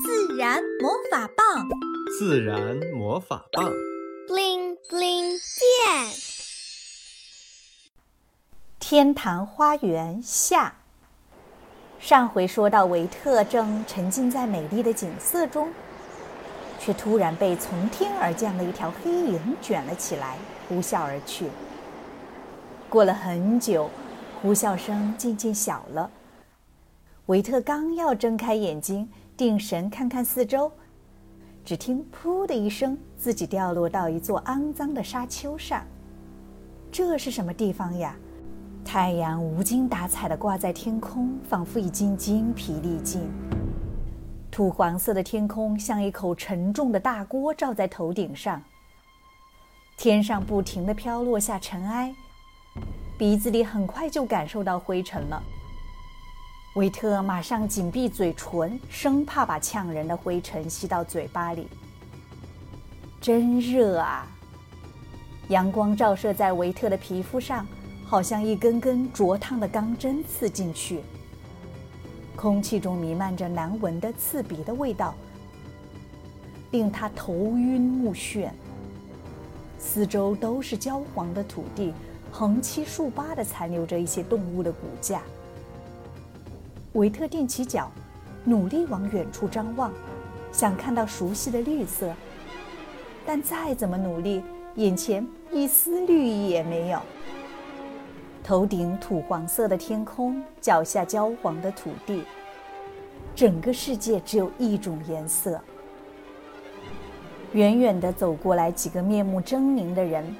自然魔法棒，自然魔法棒，bling bling 变。天堂花园下。上回说到，维特正沉浸在美丽的景色中，却突然被从天而降的一条黑影卷了起来，呼啸而去。过了很久，呼啸声渐渐小了。维特刚要睁开眼睛，定神看看四周，只听“噗”的一声，自己掉落到一座肮脏的沙丘上。这是什么地方呀？太阳无精打采地挂在天空，仿佛已经精疲力尽。土黄色的天空像一口沉重的大锅罩在头顶上。天上不停地飘落下尘埃，鼻子里很快就感受到灰尘了。维特马上紧闭嘴唇，生怕把呛人的灰尘吸到嘴巴里。真热啊！阳光照射在维特的皮肤上，好像一根根灼烫的钢针刺进去。空气中弥漫着难闻的刺鼻的味道，令他头晕目眩。四周都是焦黄的土地，横七竖八地残留着一些动物的骨架。维特踮起脚，努力往远处张望，想看到熟悉的绿色。但再怎么努力，眼前一丝绿意也没有。头顶土黄色的天空，脚下焦黄的土地，整个世界只有一种颜色。远远地走过来几个面目狰狞的人。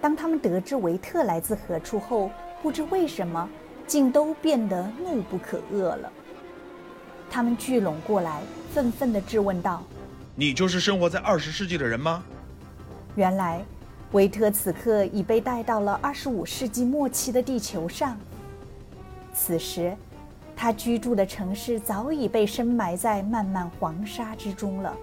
当他们得知维特来自何处后，不知为什么。竟都变得怒不可遏了。他们聚拢过来，愤愤地质问道：“你就是生活在二十世纪的人吗？”原来，维特此刻已被带到了二十五世纪末期的地球上。此时，他居住的城市早已被深埋在漫漫黄沙之中了。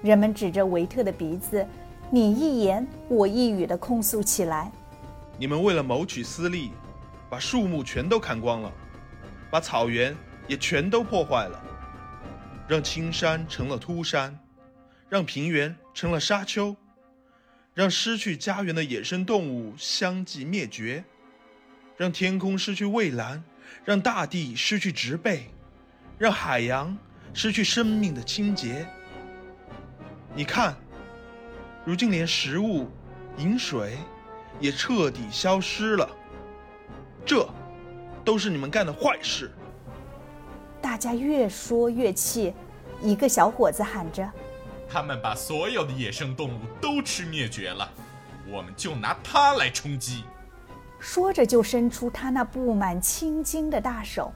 人们指着维特的鼻子，你一言我一语地控诉起来：“你们为了谋取私利。”把树木全都砍光了，把草原也全都破坏了，让青山成了秃山，让平原成了沙丘，让失去家园的野生动物相继灭绝，让天空失去蔚蓝，让大地失去植被，让海洋失去生命的清洁。你看，如今连食物、饮水也彻底消失了。这，都是你们干的坏事。大家越说越气，一个小伙子喊着：“他们把所有的野生动物都吃灭绝了，我们就拿它来充饥。”说着就伸出他那布满青筋的大手。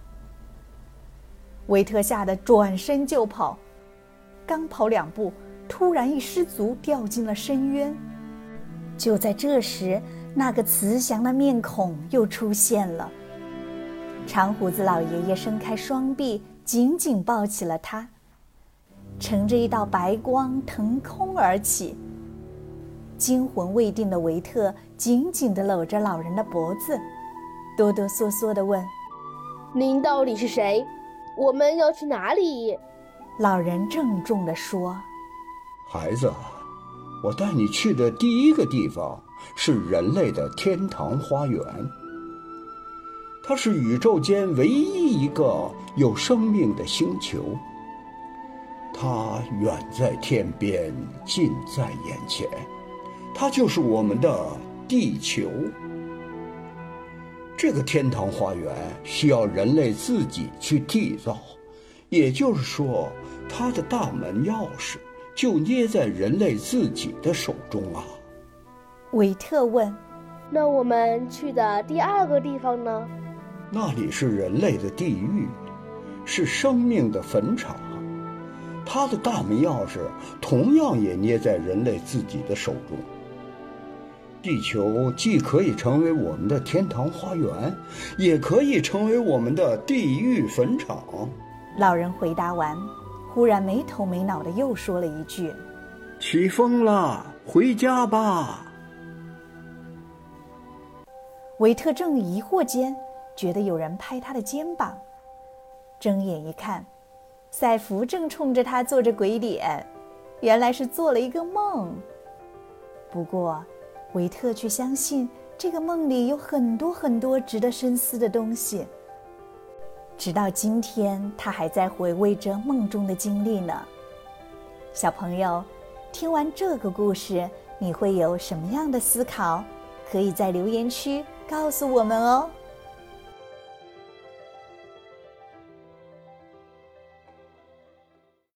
维特吓得转身就跑，刚跑两步，突然一失足掉进了深渊。就在这时，那个慈祥的面孔又出现了。长胡子老爷爷伸开双臂，紧紧抱起了他，乘着一道白光腾空而起。惊魂未定的维特紧紧地搂着老人的脖子，哆哆嗦嗦地问：“您到底是谁？我们要去哪里？”老人郑重地说：“孩子，我带你去的第一个地方。”是人类的天堂花园。它是宇宙间唯一一个有生命的星球。它远在天边，近在眼前。它就是我们的地球。这个天堂花园需要人类自己去缔造，也就是说，它的大门钥匙就捏在人类自己的手中啊。维特问：“那我们去的第二个地方呢？那里是人类的地狱，是生命的坟场。它的大门钥匙同样也捏在人类自己的手中。地球既可以成为我们的天堂花园，也可以成为我们的地狱坟场。”老人回答完，忽然没头没脑的又说了一句：“起风了，回家吧。”维特正疑惑间，觉得有人拍他的肩膀，睁眼一看，赛弗正冲着他做着鬼脸，原来是做了一个梦。不过，维特却相信这个梦里有很多很多值得深思的东西。直到今天，他还在回味着梦中的经历呢。小朋友，听完这个故事，你会有什么样的思考？可以在留言区告诉我们哦。